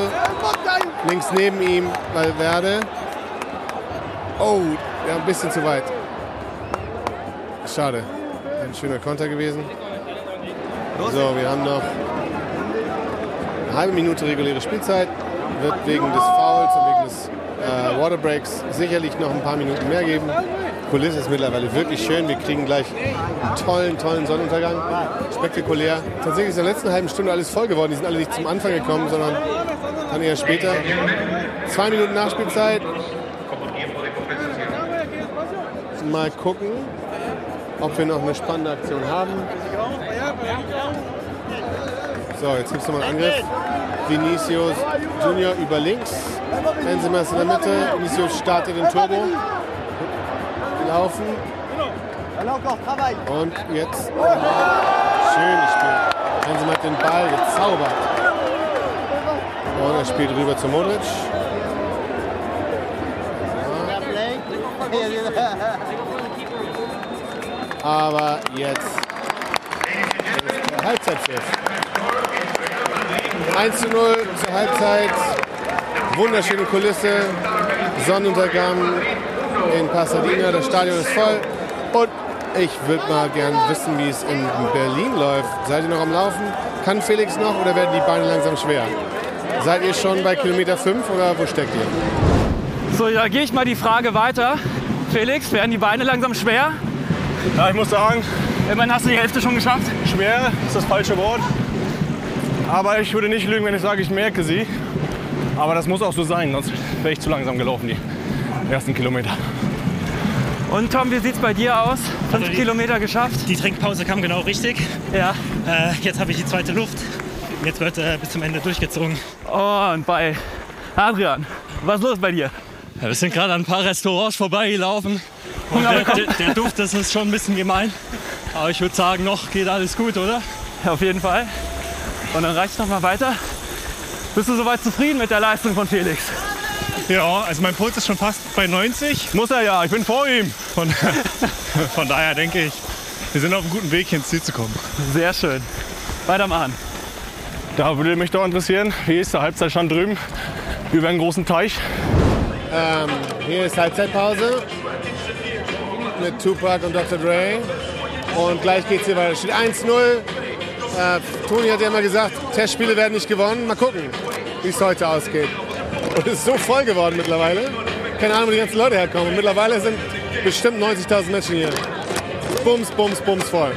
Links neben ihm Valverde. Oh, ja, ein bisschen zu weit. Schade. Ein schöner Konter gewesen. So, wir haben noch eine halbe Minute reguläre Spielzeit. Wird wegen des Waterbreaks sicherlich noch ein paar Minuten mehr geben. Kulisse ist mittlerweile wirklich schön. Wir kriegen gleich einen tollen, tollen Sonnenuntergang. Spektakulär. Tatsächlich ist in der letzten halben Stunde alles voll geworden. Die sind alle nicht zum Anfang gekommen, sondern dann eher später. Zwei Minuten Nachspielzeit. Mal gucken, ob wir noch eine spannende Aktion haben. So, jetzt gibt es nochmal einen Angriff. Vinicius Junior über links. Benzema ist in der Mitte. Vinicius startet den Turbo. Laufen. Und jetzt schön gespielt. Benzema hat den Ball gezaubert. Und er spielt rüber zu Modric. Aber jetzt Halbzeitpfiff. 1 zu 0 zur Halbzeit. Wunderschöne Kulisse. Sonnenuntergang in Pasadena. Das Stadion ist voll. Und ich würde mal gern wissen, wie es in Berlin läuft. Seid ihr noch am Laufen? Kann Felix noch oder werden die Beine langsam schwer? Seid ihr schon bei Kilometer 5 oder wo steckt ihr? So, da gehe ich mal die Frage weiter. Felix, werden die Beine langsam schwer? Ja, ich muss sagen. Immerhin hast du die Hälfte schon geschafft. Schwer ist das falsche Wort. Aber ich würde nicht lügen, wenn ich sage, ich merke sie. Aber das muss auch so sein, sonst wäre ich zu langsam gelaufen, die ersten Kilometer. Und Tom, wie sieht es bei dir aus? Fünf Also Kilometer geschafft? Die Trinkpause kam genau richtig. Ja. Äh, jetzt habe ich die zweite Luft. Jetzt wird äh, bis zum Ende durchgezogen. Oh, und bei Adrian, was ist los bei dir? Ja, wir sind gerade an ein paar Restaurants vorbeigelaufen. Und der, der, der Duft, das ist schon ein bisschen gemein. Aber ich würde sagen, noch geht alles gut, oder? Ja, auf jeden Fall. Und dann reicht noch mal weiter. Bist du soweit zufrieden mit der Leistung von Felix? Ja, also mein Puls ist schon fast bei 90. Muss er ja, ich bin vor ihm. Von, von daher denke ich, wir sind auf einem guten Weg, hier ins Ziel zu kommen. Sehr schön. Weitermachen. Da würde mich doch interessieren, wie ist der Halbzeitstand drüben über einen großen Teich? Ähm, hier ist Halbzeitpause mit Tupac und Dr. Dre. Und gleich geht's hier weiter. Steht 1-0. Äh, Toni hat ja immer gesagt, Testspiele werden nicht gewonnen. Mal gucken, wie es heute ausgeht. Und es ist so voll geworden mittlerweile. Keine Ahnung, wo die ganzen Leute herkommen. Mittlerweile sind bestimmt 90.000 Menschen hier. Bums, bums, bums voll.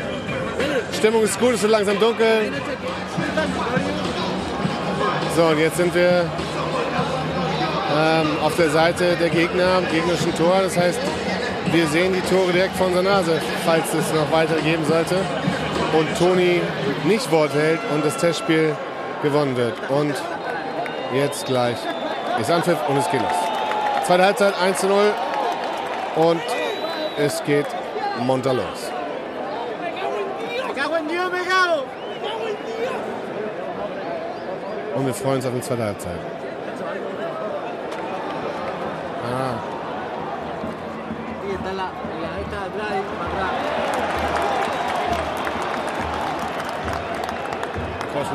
Stimmung ist gut, es wird langsam dunkel. So, und jetzt sind wir ähm, auf der Seite der Gegner, am gegnerischen Tor. Das heißt, wir sehen die Tore direkt vor unserer Nase, falls es noch weitergeben sollte. Und Toni nicht Wort hält und das Testspiel gewonnen wird. Und jetzt gleich ist Anpfiff und es geht los. Zweite Halbzeit 1 zu 0 und es geht munter los. Und wir freuen uns auf die zweite Halbzeit.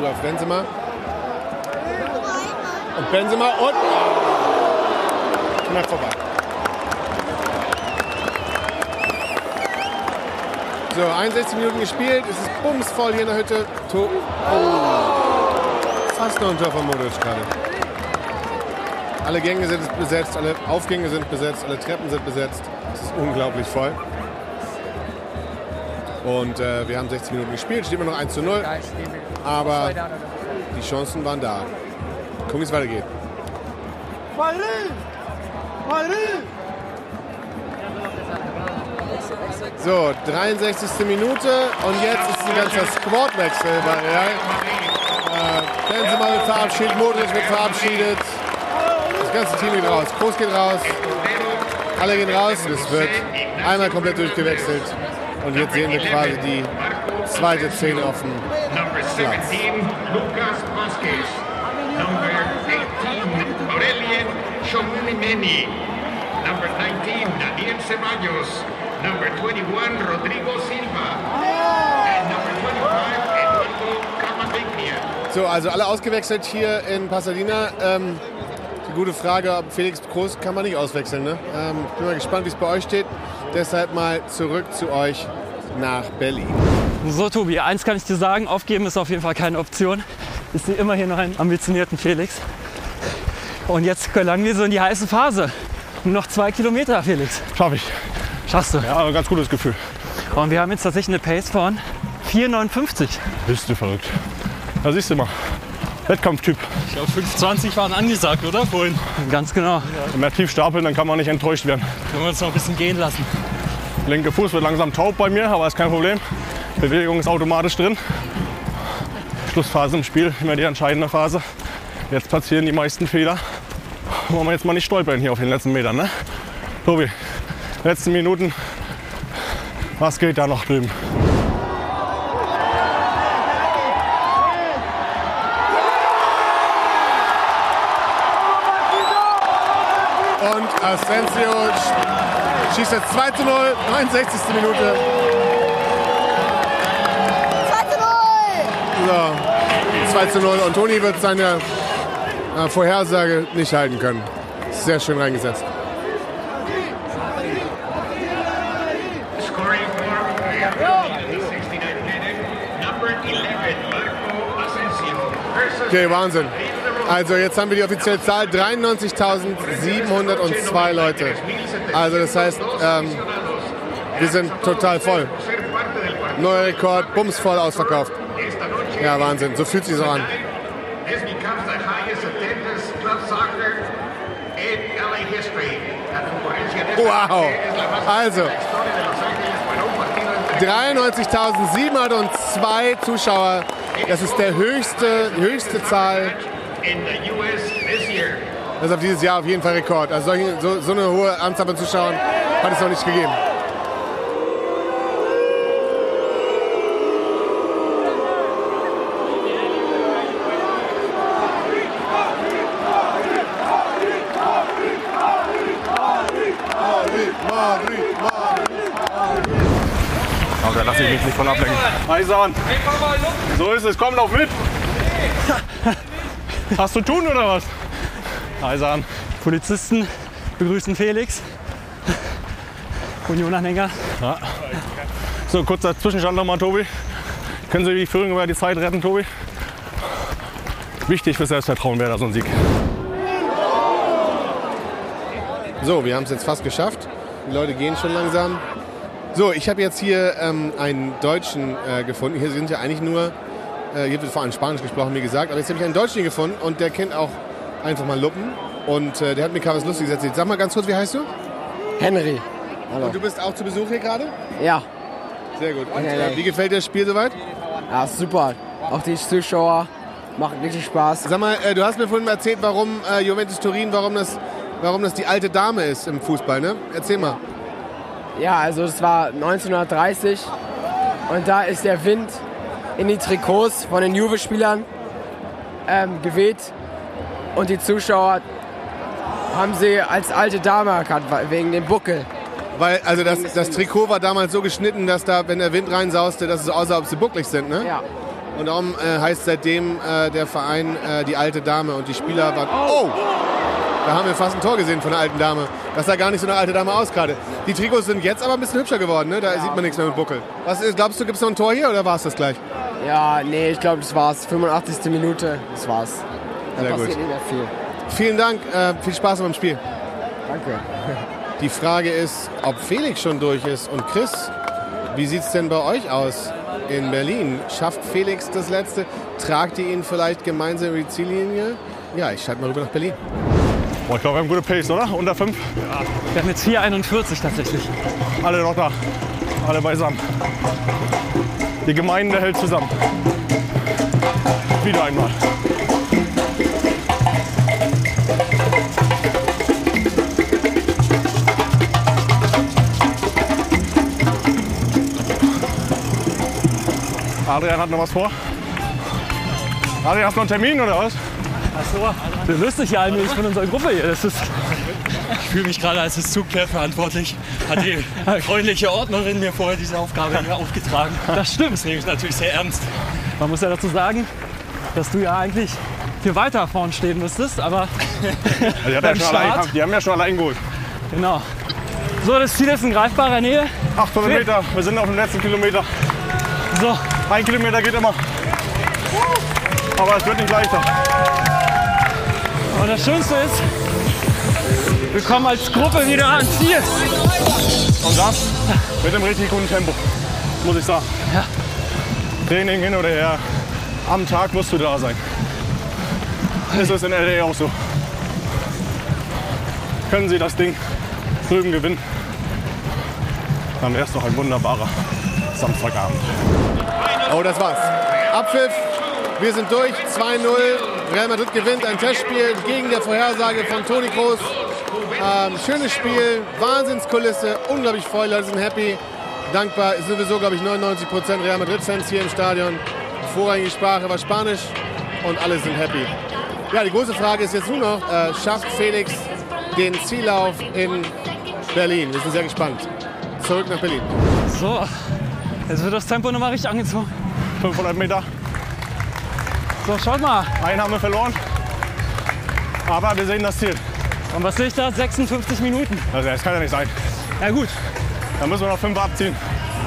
Korsel auf Benzema. Und Benzema und knapp vorbei. So, 61 Minuten gespielt. Es ist bumsvoll hier in der Hütte. To oh. Fast noch ein Tor von Modric gerade. Alle Gänge sind besetzt, alle Aufgänge sind besetzt, alle Treppen sind besetzt. Es ist unglaublich voll. Und äh, wir haben 60 Minuten gespielt, steht immer noch 1 zu 0. Aber die Chancen waren da. Gucken, wie es weitergeht. So, 63. Minute und jetzt ist ein ganzer Squadwechsel bei Real. Äh, Benzema wird verabschiedet, Modric wird verabschiedet. Das ganze Team geht raus. Kroos geht raus. Alle gehen raus. Es wird einmal komplett durchgewechselt. Und jetzt sehen wir quasi die zweite Szene auf dem Platz. 17, Lucas Vasquez. Number 18, Aurelien Chomimeni. Number 19, Daniel Ceballos. Number 21, Rodrigo Silva. And number 25, Eduardo Camavinga. So, also alle ausgewechselt hier in Pasadena. Ähm, die gute Frage, ob Felix Groß kann man nicht auswechseln. Ne? Ähm, bin mal gespannt, wie es bei euch steht. Deshalb mal zurück zu euch nach Berlin. So, Tobi, eins kann ich dir sagen: Aufgeben ist auf jeden Fall keine Option. Ich sehe immer hier noch einen ambitionierten Felix. Und jetzt gelangen wir so in die heiße Phase. Nur noch zwei Kilometer, Felix. Schaffe ich. Schaffst du? Ja, ein ganz gutes Gefühl. Und wir haben jetzt tatsächlich eine Pace von 4,59. Bist du verrückt. Da siehst du mal. Wettkampftyp. Ich glaube, 5,20 waren angesagt, oder? Vorhin. Ganz genau. Wenn wir tief stapeln, dann kann man nicht enttäuscht werden. Können wir uns noch ein bisschen gehen lassen. Linke Fuß wird langsam taub bei mir, aber ist kein Problem. Bewegung ist automatisch drin. Schlussphase im Spiel, immer die entscheidende Phase. Jetzt passieren die meisten Fehler. Wollen wir jetzt mal nicht stolpern hier auf den letzten Metern, ne? Tobi, letzten Minuten. Was geht da noch drüben? Und Asensio sch- schießt jetzt 2 zu 0, 69. Minute. 2 zu 0! So, 2 zu 0. Und Toni wird seine äh, Vorhersage nicht halten können. Sehr schön reingesetzt. Scoring for Real 69 minute, number 11, Marco Asensio versus Okay, Wahnsinn. Also jetzt haben wir die offizielle Zahl 93.702 Leute. Also das heißt, ähm, wir sind total voll. Neuer Rekord, bumsvoll ausverkauft. Ja, Wahnsinn. So fühlt sich so an. Wow. Also, historia de Los Ángeles para un partido entre 93.702 Zuschauer. Das ist der höchste, höchste Zahl. In the US this year. Das ist auf dieses Jahr auf jeden Fall Rekord. Also solche, so, so eine hohe Anzahl von Zuschauern hat es noch nicht gegeben. Da lasse ich mich nicht von ablenken. Eisern. So ist es. Komm, lauf mit. Hast du tun oder was? Eisern. Polizisten begrüßen Felix. Unionanhänger. Ja. So, kurzer Zwischenstand nochmal, Tobi. Können Sie die Führung über die Zeit retten, Tobi? Wichtig für Selbstvertrauen wäre da so ein Sieg. So, wir haben es jetzt fast geschafft. Die Leute gehen schon langsam. So, ich habe jetzt hier ähm, einen Deutschen äh, gefunden. Hier sind ja eigentlich nur, äh, hier wird vor allem Spanisch gesprochen, wie gesagt. Aber jetzt habe ich einen Deutschen gefunden und der kennt auch einfach mal Luppen. Und äh, der hat mir gerade was Lustiges erzählt. Sag mal ganz kurz, wie heißt du? Henry. Hallo. Und du bist auch zu Besuch hier gerade? Ja. Sehr gut. Und äh, wie gefällt dir das Spiel soweit? Ja, super. Auch die Zuschauer macht richtig Spaß. Sag mal, äh, du hast mir vorhin erzählt, warum äh, Juventus Turin, warum das, warum das die alte Dame ist im Fußball, ne? Erzähl mal. Ja, also es war 1930 und da ist der Wind in die Trikots von den Juve-Spielern ähm, geweht und die Zuschauer haben sie als alte Dame erkannt, wegen dem Buckel. Weil, also das, das Trikot war damals so geschnitten, dass da, wenn der Wind reinsauste, dass es aussah, ob sie bucklig sind, ne? Ja. Und darum äh, heißt seitdem äh, der Verein äh, die alte Dame und die Spieler waren. Oh! Da haben wir fast ein Tor gesehen von der alten Dame. Das sah gar nicht so eine alte Dame aus gerade. Die Trikots sind jetzt aber ein bisschen hübscher geworden, ne? Da sieht man nichts mehr mit Buckel. Was ist, glaubst du, gibt es noch ein Tor hier oder war es das gleich? Ja, nee, ich glaube, das war's. 85. Minute, das war's. Da Sehr passiert gut. nicht mehr viel. Vielen Dank, äh, viel Spaß beim Spiel. Danke. Die Frage ist, ob Felix schon durch ist. Und Chris, wie sieht es denn bei euch aus in Berlin? Schafft Felix das Letzte? Tragt ihr ihn vielleicht gemeinsam über die Ziellinie? Ja, ich schalte mal rüber nach Berlin. Boah, ich glaube, wir haben gute Pace, oder? Unter 5? Wir haben jetzt 4,41 tatsächlich. Alle noch da. Alle beisammen. Die Gemeinde hält zusammen. Wieder einmal. Adrian hat noch was vor. Adrian, hast du noch einen Termin oder was? Achso, du löst dich ja allmählich von unserer Gruppe hier. Das ist Ich fühle mich gerade als das Zugpferd verantwortlich. Hat die freundliche Ordnerin mir vorher diese Aufgabe hier aufgetragen. Das stimmt. Das nehme ich natürlich sehr ernst. Man muss ja dazu sagen, dass du ja eigentlich viel weiter vorn stehen müsstest, aber Die, hat ja allein, Start, die haben ja schon allein geholt. genau. So, das Ziel ist in greifbarer Nähe. 800 Meter, wir sind auf dem letzten Kilometer. So. Ein Kilometer geht immer. Aber es wird nicht leichter. Und das Schönste ist, Wir kommen als Gruppe wieder ans Ziel. Und das mit einem richtig guten Tempo, muss ich sagen. Ja. Training hin oder her, am Tag musst du da sein. Es ist in LA auch so. Können Sie das Ding drüben gewinnen, dann wäre es doch ein wunderbarer Samstagabend. Oh, das war's. Abpfiff. Wir sind durch. 2-0. Real Madrid gewinnt ein Testspiel gegen der Vorhersage von Toni Kroos. Ähm, schönes Spiel, Wahnsinnskulisse, unglaublich voll, Leute sind happy, dankbar. Es sind sowieso, glaube ich, 99% Real Madrid-Fans hier im Stadion. Vorrangige Sprache war Spanisch und alle sind happy. Ja, die große Frage ist jetzt nur noch, äh, schafft Felix den Ziellauf in Berlin? Wir sind sehr gespannt. Zurück nach Berlin. So, jetzt wird das Tempo nochmal richtig angezogen. 500 Meter. So, schaut mal. Einen haben wir verloren. Aber wir sehen das Ziel. Und was sehe ich da? 56 Minuten. Also das kann ja nicht sein. Ja gut. Dann müssen wir noch fünf abziehen.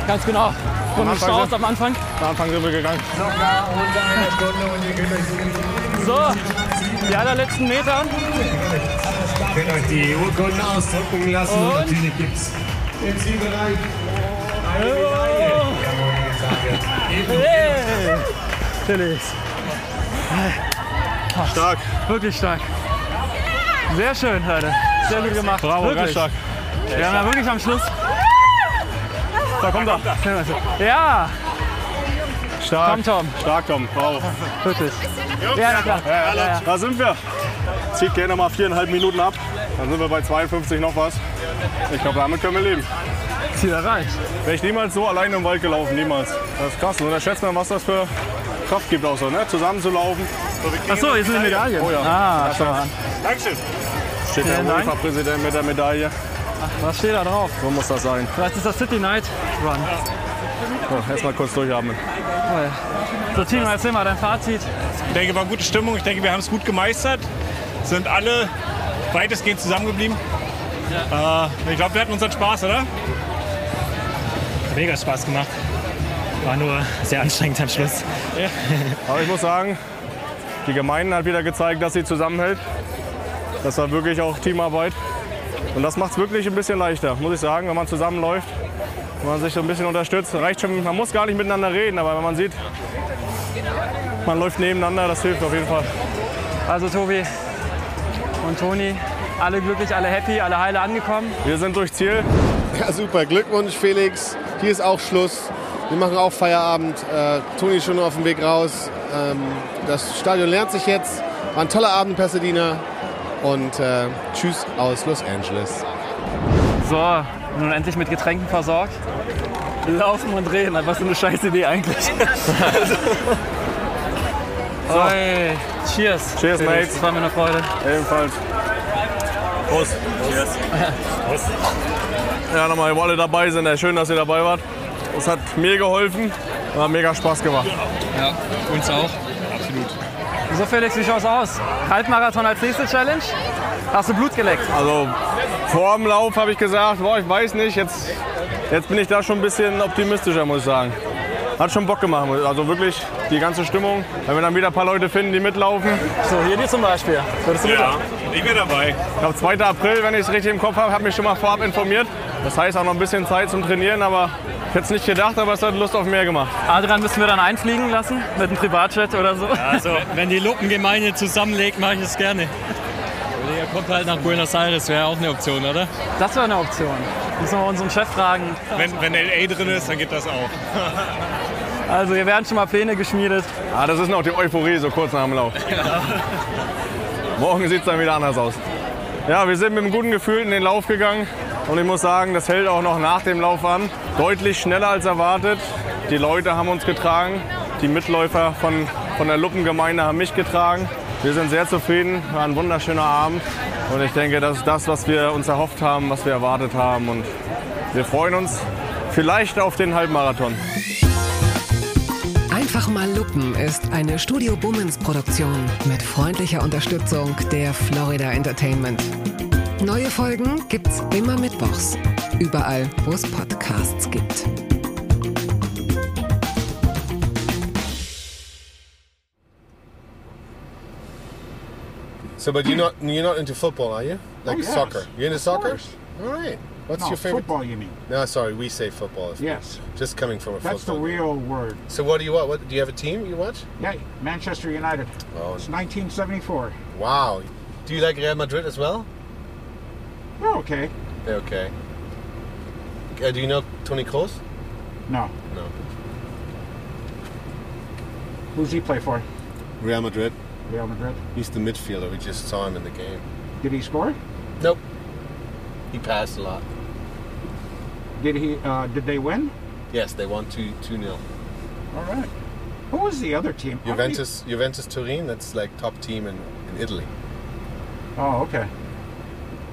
Ganz genau. Am die Anfang Staus sind- am Anfang. Am Anfang sind wir gegangen. So, die allerletzten Meter. Könnt euch die Urkunden ausdrucken lassen. Und Und? natürlich gibt es im Zielbereich eine Medaille. Hey, Felix. Stark. Wirklich stark. Sehr schön, Leute. Sehr gut gemacht. Bravo, wirklich. ganz stark. Wir haben ja wirklich am Schluss. Da kommt er. Ja, Stark. Komm, Tom. Stark, Tom. Bravo. wirklich. Ja, na klar. Ja, ja, Ja. Da sind wir. Zieht gerne mal viereinhalb Minuten ab. Dann sind wir bei 52 noch was. Ich glaube, damit können wir leben. Ziel erreicht. Wäre ich niemals so alleine im Wald gelaufen, niemals. Das ist krass. Und unterschätzt man, was das für Kraft gibt auch so, ne? Zusammenzulaufen. So, hier sind die Medaillen. Oh ja. Ah, Ja, schau mal an. Dankeschön. Steht der Vielen Dank. UEFA-Präsident mit der Medaille. Was steht da drauf? So muss das sein. Vielleicht ist das City Night Run. So, erstmal kurz durchatmen. Oh ja. So, Tino, erzähl mal dein Fazit. Ich denke, war gute Stimmung. Ich denke, wir haben es gut gemeistert. Sind alle weitestgehend zusammengeblieben. Äh, ich glaube, wir hatten unseren Spaß, oder? Mega Spaß gemacht. War nur sehr anstrengend am Schluss. Aber ich muss sagen, die Gemeinde hat wieder gezeigt, dass sie zusammenhält. Das war wirklich auch Teamarbeit. Und das macht es wirklich ein bisschen leichter, muss ich sagen, wenn man zusammenläuft. Wenn man sich so ein bisschen unterstützt. Reicht schon, man muss gar nicht miteinander reden, aber wenn man sieht, man läuft nebeneinander, das hilft auf jeden Fall. Also Tobi und Toni, alle glücklich, alle happy, alle heile angekommen. Wir sind durch Ziel. Ja, super. Glückwunsch, Felix. Hier ist auch Schluss. Wir machen auch Feierabend. Äh, Toni ist schon auf dem Weg raus. Ähm, das Stadion lernt sich jetzt. War ein toller Abend, in Pasadena. Und äh, tschüss aus Los Angeles. So, nun endlich mit Getränken versorgt. Laufen und reden, was für eine scheiß Idee eigentlich. Oi, cheers. Cheers, Felix, Mates. Das war mir eine Freude. Ebenfalls. Prost. Cheers. Prost. Ja, nochmal, wo alle dabei sind. Ja, Schön, dass ihr dabei wart. Es hat mir geholfen. Hat mega Spaß gemacht. Ja, uns auch. So Felix, wie schaut's aus? Halbmarathon als nächste Challenge? Hast du Blut geleckt? Also vor dem Lauf habe ich gesagt, boah, ich weiß nicht, jetzt, jetzt bin ich da schon ein bisschen optimistischer, muss ich sagen. Hat schon Bock gemacht, also wirklich die ganze Stimmung. Wenn wir dann wieder ein paar Leute finden, die mitlaufen. So, hier die zum Beispiel. Würdest du Ja, mitlaufen? ich bin dabei. Ich glaube 2. April, wenn ich es richtig im Kopf habe, habe mich schon mal vorab informiert. Das heißt auch noch ein bisschen Zeit zum Trainieren, aber ich hätte es nicht gedacht, aber es hat Lust auf mehr gemacht. Adrian müssen wir dann einfliegen lassen mit einem Privatjet oder so. Also, wenn die Luppengemeinde zusammenlegt, mache ich es gerne. Oder ihr kommt halt nach Buenos Aires, wäre auch eine Option, oder? Das wäre eine Option. Müssen wir unseren Chef fragen. Wenn, wenn LA drin ist, dann geht das auch. Also hier werden schon mal Pläne geschmiedet. Ah, das ist noch die Euphorie, so kurz nach dem Lauf. Morgen sieht es dann wieder anders aus. Ja, wir sind mit einem guten Gefühl in den Lauf gegangen. Und ich muss sagen, das hält auch noch nach dem Lauf an. Deutlich schneller als erwartet. Die Leute haben uns getragen. Die Mitläufer von, von der Luppengemeinde haben mich getragen. Wir sind sehr zufrieden. War ein wunderschöner Abend. Und ich denke, das ist das, was wir uns erhofft haben, was wir erwartet haben. Und wir freuen uns vielleicht auf den Halbmarathon. Einfach mal Luppen ist eine Studio Bummens Produktion mit freundlicher Unterstützung der Florida Entertainment. Neue Folgen gibt's immer mittwochs. Überall, wo es Podcasts gibt. So, but you're not you're not into football, are you? Oh, like Oh, yes. soccer. You're into Of soccer? course. All right. What's No, your favorite? football, you mean? No, sorry, we say football. Yes. Just coming from a That's the football. real word. So what do you what? what? Do you have a team you watch? Yeah, Manchester United. Oh. It's 1974. Wow. Do you like Real Madrid as well? Oh, okay. They're okay. Uh, do you know Tony Kroos? No. No. Who's he play for? Real Madrid. Real Madrid. He's the midfielder. We just saw him in the game. Did he score? Nope. He passed a lot. Did he? Uh, did they win? Yes, they won 2 2 0. All right. Who was the other team? Juventus Juventus Turin, that's like top team in, in Italy. Oh, okay.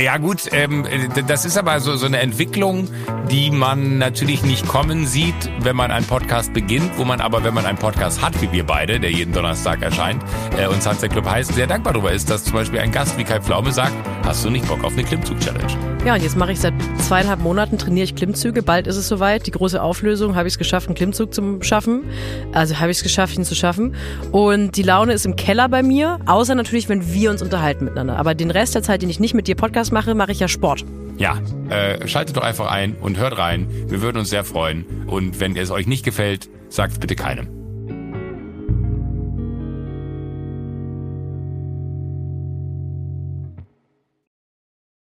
ja gut, ähm, das ist aber so, so eine Entwicklung, die man natürlich nicht kommen sieht, wenn man einen Podcast beginnt, wo man aber, wenn man einen Podcast hat, wie wir beide, der jeden Donnerstag erscheint, äh, und Sunset Club heißt, sehr dankbar darüber ist, dass zum Beispiel ein Gast wie Kai Pflaume sagt, hast du nicht Bock auf eine Klimmzug-Challenge? Ja, und jetzt mache ich seit zweieinhalb Monaten, trainiere ich Klimmzüge. Bald ist es soweit. Die große Auflösung, habe ich es geschafft, einen Klimmzug zu schaffen. Also habe ich es geschafft, ihn zu schaffen. Und die Laune ist im Keller bei mir, außer natürlich, wenn wir uns unterhalten miteinander. Aber den Rest der Zeit, den ich nicht mit dir Podcast mache, mache ich ja Sport. Ja, äh, schaltet doch einfach ein und hört rein. Wir würden uns sehr freuen. Und wenn es euch nicht gefällt, sagt es bitte keinem.